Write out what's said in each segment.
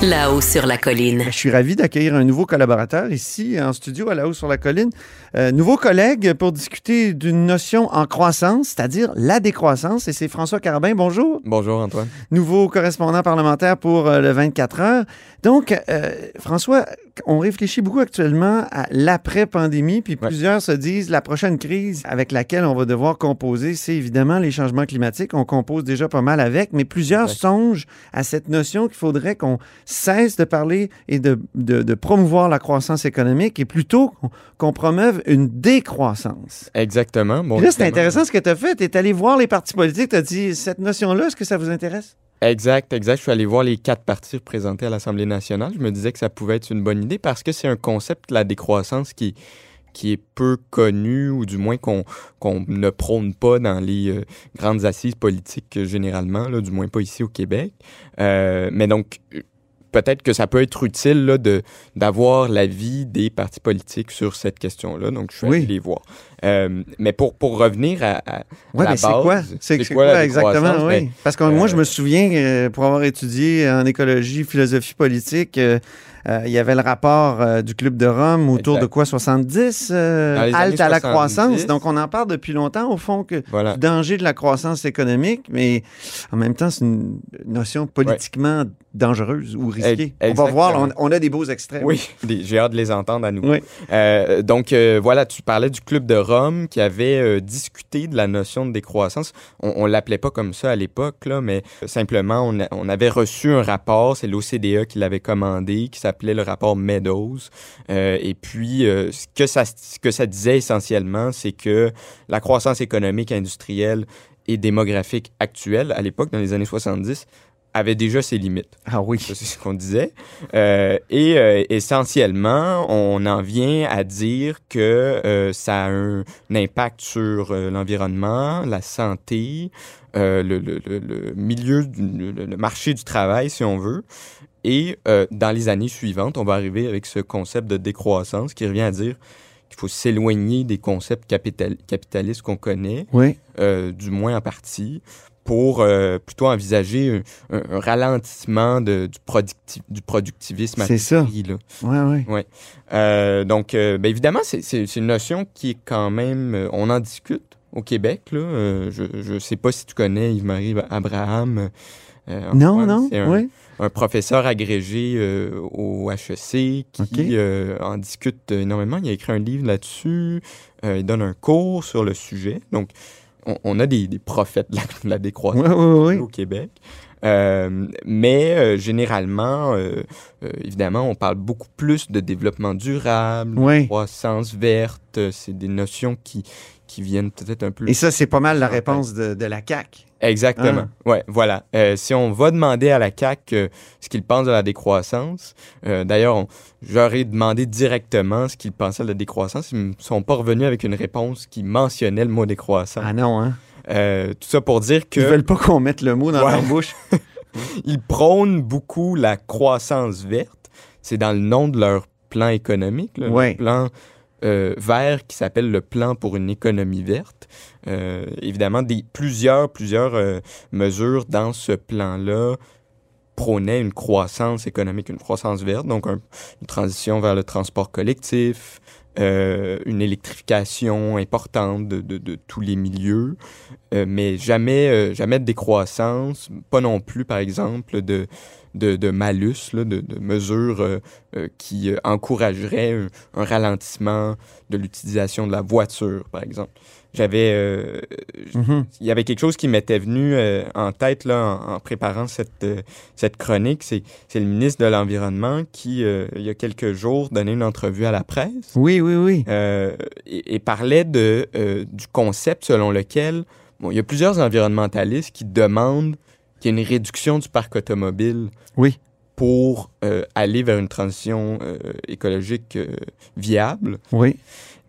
Là-haut sur la colline. Je suis ravi d'accueillir un nouveau collaborateur ici en studio à La Haut sur la colline. Euh, nouveau collègue pour discuter d'une notion en croissance, c'est-à-dire la décroissance. Et c'est François Carabin. Bonjour. Bonjour Antoine. Nouveau correspondant parlementaire pour euh, le 24 heures. Donc, euh, François, on réfléchit beaucoup actuellement à l'après-pandémie, puis plusieurs se disent la prochaine crise avec laquelle on va devoir composer, c'est évidemment les changements climatiques. On compose déjà pas mal avec, mais plusieurs songent à cette notion qu'il faudrait qu'on cesse de parler et de, de, de, promouvoir la croissance économique et plutôt qu'on promeuve une décroissance. Exactement. Bon, là, c'est intéressant ce que tu as fait. Tu es allé voir les partis politiques, tu as dit cette notion-là, est-ce que ça vous intéresse? Exact, exact. Je suis allé voir les quatre partis représentés à l'Assemblée nationale. Je me disais que ça pouvait être une bonne idée parce que c'est un concept, la décroissance, qui, est peu connu ou du moins qu'on ne prône pas dans les euh, grandes assises politiques généralement, là, du moins pas ici au Québec. Euh, mais donc, peut-être que ça peut être utile là, de, d'avoir l'avis des partis politiques sur cette question-là. Donc, je suis allé les voir. Euh, mais pour, pour revenir à, à ouais, la mais base... C'est quoi? C'est, quoi, quoi exactement, oui. Ben, Parce que moi, je me souviens, euh, pour avoir étudié en écologie, philosophie politique, euh, euh, il y avait le rapport euh, du Club de Rome autour Exact. de quoi? 70 euh, halte à la 70. croissance. Donc on en parle depuis longtemps au fond que Voilà. du danger de la croissance économique, mais en même temps c'est une notion politiquement dangereuse ou risquée. On va voir, on, a des beaux extraits. Oui, j'ai hâte de les entendre à nouveau. Oui. Euh, donc, euh, voilà, tu parlais du Club de Rome qui avait euh, discuté de la notion de décroissance. On, on l'appelait pas comme ça à l'époque, là, mais simplement, on, a- on avait reçu un rapport, c'est l'OCDE qui l'avait commandé, qui s'appelait le rapport Meadows. Et puis, ce, que ça, ce que ça disait essentiellement, c'est que la croissance économique, industrielle et démographique actuelle, à l'époque, dans les années 70, avait déjà ses limites. Ah oui. C'est ce qu'on disait. Euh, et euh, essentiellement, on en vient à dire que euh, ça a un, impact sur l'environnement, la santé, le, le- le- le milieu, du, le, marché du travail, si on veut. Et dans les années suivantes, on va arriver avec ce concept de décroissance qui revient à dire qu'il faut s'éloigner des concepts capital- capitalistes qu'on connaît Oui. du moins en partie, pour euh, plutôt envisager un, un- un ralentissement de- du, producti- du productivisme à C'est ça. là. Oui, oui. Euh, donc, euh, ben, évidemment, c'est- une notion qui est quand même... on en discute au Québec. Là. Je ne sais pas si tu connais Yves-Marie Abraham. Non, non. un- Oui. un professeur agrégé au HEC qui en discute énormément. Il a écrit un livre là-dessus. Il donne un cours sur le sujet. Donc, on, on a des, des prophètes de la, de la décroissance Oui, oui, oui. au Québec. Euh, mais euh, généralement, euh, évidemment, on parle beaucoup plus de développement durable, de croissance verte. C'est des notions qui, qui viennent peut-être un peu Et ça, c'est pas mal la réponse de, de la CAQ. Exactement. Ah. Ouais, voilà. Euh, si on va demander à la CAC ce qu'ils pensent de la décroissance, euh, d'ailleurs, j'aurais demandé directement ce qu'ils pensaient de la décroissance. Ils ne sont pas revenus avec une réponse qui mentionnait le mot décroissance. Ah non, hein? Euh, tout ça pour dire que Ils veulent pas qu'on mette le mot dans Ouais. leur bouche. ils prônent beaucoup la croissance verte. C'est dans le nom de leur plan économique, là, Ouais. le plan euh, vert qui s'appelle le plan pour une économie verte. Euh, évidemment, plusieurs, plusieurs euh, mesures dans ce plan-là prônaient une croissance économique, une croissance verte, donc un- une transition vers le transport collectif, une électrification importante de, de- tous les milieux, mais jamais, jamais de décroissance, pas non plus, par exemple, de, de, de malus, là, de, de mesures euh, euh, qui euh, encourageraient un, un ralentissement de l'utilisation de la voiture, par exemple. J'avais, Mhm. il y avait quelque chose qui m'était venu en tête là, en, en préparant cette, cette chronique. C'est, c'est le ministre de l'Environnement qui, il y a quelques jours, donnait une entrevue à la presse Oui, oui, oui. et, et parlait de, du concept selon lequel bon, il y a plusieurs environnementalistes qui demandent qu'il y ait une réduction du parc automobile Oui. pour euh, aller vers une transition euh, écologique euh, viable. Oui.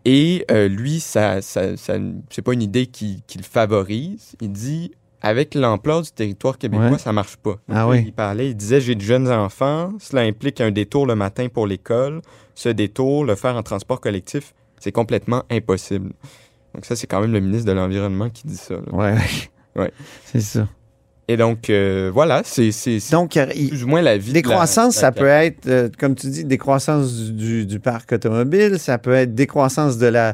Et lui, ça, ça, ça- c'est pas une idée qui, qui le favorise. Il dit avec l'ampleur du territoire québécois, Ouais. ça marche pas. Ah oui. Il parlait, il disait j'ai de jeunes enfants, cela implique un détour le matin pour l'école. Ce détour, le faire en transport collectif, c'est complètement impossible. Donc ça, c'est quand même le ministre de l'Environnement qui dit ça. là. Ouais. Ouais. C'est ça. Et donc, euh, voilà, c'est Donc, il- plus ou moins la vie. la- Décroissance, la- ça peut être, euh, comme tu dis, décroissance du, du- du parc automobile, ça peut être décroissance de la,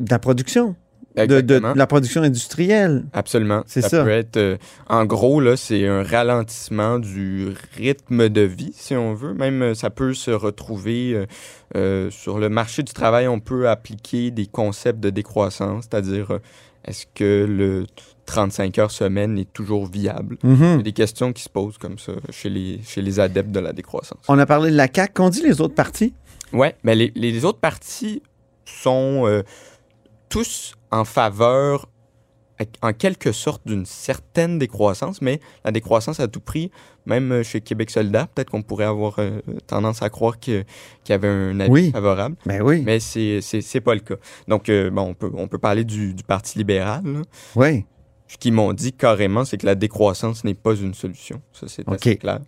de la production, de, de- la production industrielle. Absolument. C'est ça. peut être, euh, en gros, là, c'est un ralentissement du rythme de vie, si on veut. Même, ça peut se retrouver euh, euh, sur le marché du travail. On peut appliquer des concepts de décroissance, c'est-à-dire, est-ce que le 35 heures semaine est toujours viable? Il y Mhm. a des questions qui se posent comme ça chez les, chez les adeptes de la décroissance. On a parlé de la CAQ. Qu'ont dit les autres partis? Ouais, mais les, les autres partis sont euh, tous en faveur, en quelque sorte, d'une certaine décroissance, mais la décroissance à tout prix, même euh, chez Québec solidaire, peut-être qu'on pourrait avoir euh, tendance à croire qu'il y avait un avis Oui. favorable, Ben oui. mais c'est c'est pas le cas. Donc, euh, bon, on peut, on peut parler du, du Parti libéral. là. Oui. Ce qu'ils m'ont dit carrément, c'est que la décroissance n'est pas une solution. Ça, c'est OK. assez clair.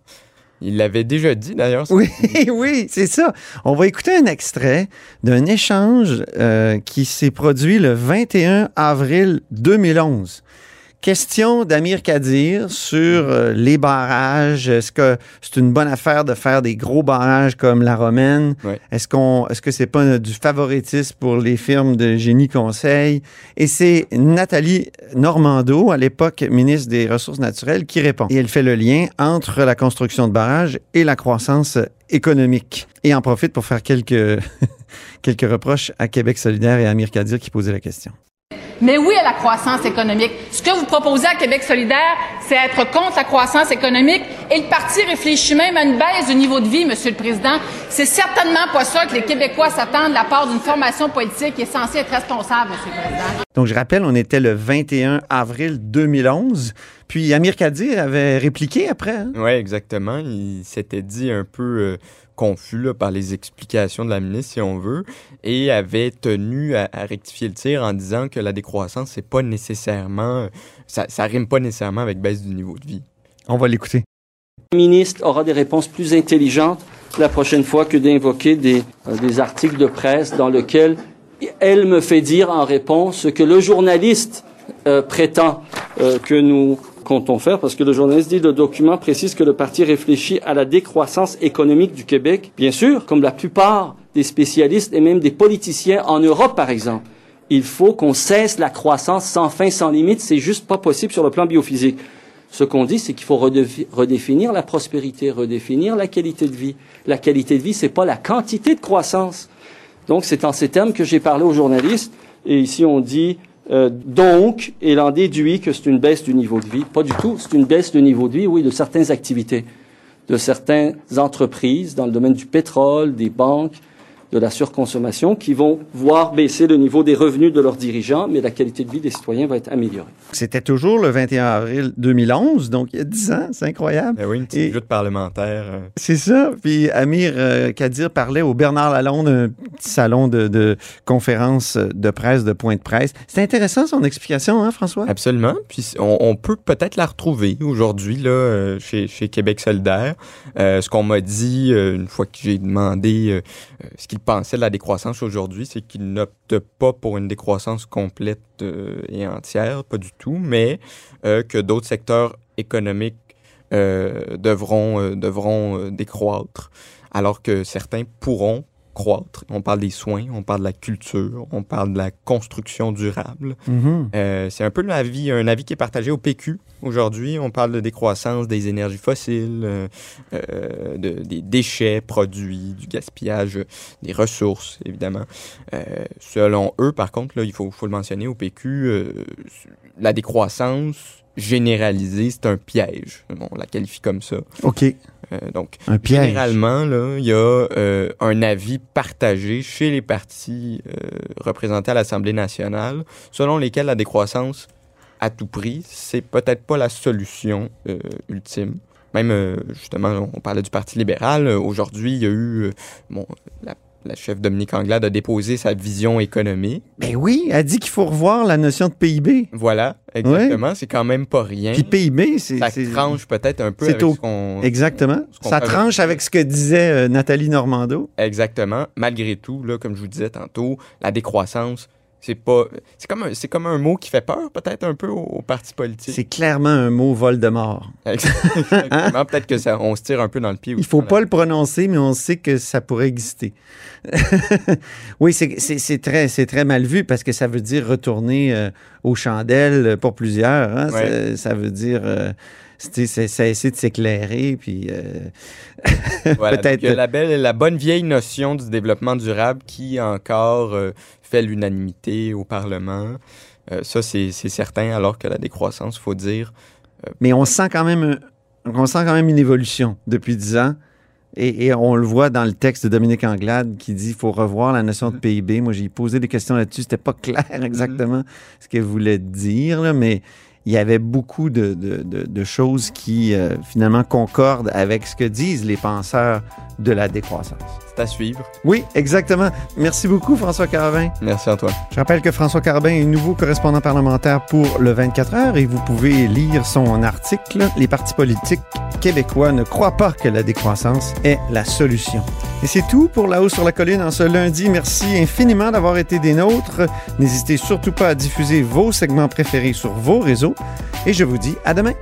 Ils l'avaient déjà dit, d'ailleurs. Oui, oui, c'est ça. On va écouter un extrait d'un échange euh, qui s'est produit le 21 avril 2011. Question d'Amir Kadir sur euh, les barrages. Est-ce que c'est une bonne affaire de faire des gros barrages comme la Romaine? Ouais. Est-ce qu'on, est-ce que c'est pas du favoritisme pour les firmes de génie conseil? Et c'est Nathalie Normando, à l'époque ministre des Ressources naturelles, qui répond. Et elle fait le lien entre la construction de barrages et la croissance économique. Et en profite pour faire quelques, quelques reproches à Québec solidaire et à Amir Kadir qui posait la question. Mais oui à la croissance économique. Ce que vous proposez à Québec solidaire, c'est être contre la croissance économique et le parti réfléchit même à une baisse du niveau de vie, Monsieur le Président. C'est certainement pas ça que les Québécois s'attendent de la part d'une formation politique qui est censée être responsable, Monsieur le Président. Donc, je rappelle, on était le 21 avril 2011. Puis Amir Kadir avait répliqué après. hein? Oui, exactement. Il s'était dit un peu euh, confus là, par les explications de la ministre, si on veut, et avait tenu à, à rectifier le tir en disant que la décroissance, c'est pas nécessairement. Ça, ça rime pas nécessairement avec baisse du niveau de vie. On va l'écouter. Le ministre aura des réponses plus intelligentes la prochaine fois que d'invoquer des, euh, des articles de presse dans lesquels elle me fait dire en réponse ce que le journaliste euh, prétend euh, que nous comptons faire, parce que le journaliste dit le document précise que le parti réfléchit à la décroissance économique du Québec. Bien sûr, comme la plupart des spécialistes et même des politiciens en Europe, par exemple. Il faut qu'on cesse la croissance sans fin, sans limite. C'est juste pas possible sur le plan biophysique. Ce qu'on dit, c'est qu'il faut redéfi- redéfinir la prospérité, redéfinir la qualité de vie. La qualité de vie, c'est pas la quantité de croissance. Donc, c'est en ces termes que j'ai parlé aux journalistes. Et ici, on dit euh, donc, et l'en déduit que c'est une baisse du niveau de vie. Pas du tout. C'est une baisse de niveau de vie, oui, de certaines activités, de certaines entreprises dans le domaine du pétrole, des banques, de la surconsommation, qui vont voir baisser le niveau des revenus de leurs dirigeants, mais la qualité de vie des citoyens va être améliorée. C'était toujours le 21 avril 2011, donc il y a 10 ans. C'est incroyable. Ben oui, une petite Et- lutte parlementaire. euh, C'est ça. Puis Amir euh, Kadir parlait au Bernard Lalonde, un petit salon de, de conférence de presse, de point de presse. C'est intéressant son explication, hein, François? Absolument. Puis on, on peut peut-être la retrouver aujourd'hui là euh, chez, chez Québec solidaire. Euh, ce qu'on m'a dit une fois que j'ai demandé euh, ce qu'il pensait de la décroissance aujourd'hui, c'est qu'il n'opte pas pour une décroissance complète euh, et entière, pas du tout, mais euh, que d'autres secteurs économiques euh, devront, devront décroître, alors que certains pourront croître. On parle des soins, on parle de la culture, on parle de la construction durable. Mhm. Euh, c'est un peu un avis qui est partagé au PQ aujourd'hui. On parle de décroissance des énergies fossiles, euh, euh, de- des déchets produits, du gaspillage des ressources, évidemment. Selon eux, par contre, là, il faut, faut le mentionner au PQ, la décroissance généralisée, c'est un piège. On la qualifie comme ça. OK. Euh, donc, Un piège. Généralement, là, il y a euh, un avis partagé chez les partis euh, représentés à l'Assemblée nationale, selon lesquels la décroissance à tout prix, c'est peut-être pas la solution euh, ultime. Même, euh, justement, on parlait du Parti libéral. euh, Aujourd'hui, il y a eu bon, la la chef Dominique Anglade a déposé sa vision économique. Ben oui, elle dit qu'il faut revoir la notion de PIB. Voilà, exactement. C'est quand même pas rien. Puis PIB, c'est... Ça tranche peut-être un peu avec au- ce qu'on... Exactement. ce Ça tranche avec ce que disait euh, Nathalie Normando. Exactement. Malgré tout, là, comme je vous disais tantôt, la décroissance, c'est pas... C'est comme, un- c'est comme un mot qui fait peur peut-être un peu aux, aux partis politiques. C'est clairement un mot Voldemort. Exactement. peut-être que ça, on se tire un peu dans le pied. Il faut pas le prononcer, mais on sait que ça pourrait exister. oui, c'est- très, très mal vu parce que ça veut dire retourner euh, aux chandelles pour plusieurs. hein. Ouais. Ça, ça veut dire euh, c'est ça essaie de s'éclairer, puis euh, Voilà, peut-être- a la, belle, la bonne vieille notion du développement durable qui encore euh, fait l'unanimité au Parlement. Euh, ça, c'est certain, alors que la décroissance, faut dire, Mais on sent quand même, on sent quand même une évolution depuis dix ans. Et, et on le voit dans le texte de Dominique Anglade qui dit qu'il faut revoir la notion de PIB. Moi, j'ai posé des questions là-dessus. C'était pas clair exactement ce qu'elle voulait dire, là, mais il y avait beaucoup de, de- de- de choses qui, euh, finalement, concordent avec ce que disent les penseurs de la décroissance. c'est à suivre. Oui, exactement. Merci beaucoup, François Carvin. Merci Antoine. Je rappelle que François Carbin est nouveau correspondant parlementaire pour le 24 heures et vous pouvez lire son article Les partis politiques québécois ne croient pas que la décroissance est la solution. Et c'est tout pour La hausse sur la colline en ce lundi. Merci infiniment d'avoir été des nôtres. N'hésitez surtout pas à diffuser vos segments préférés sur vos réseaux et je vous dis à demain.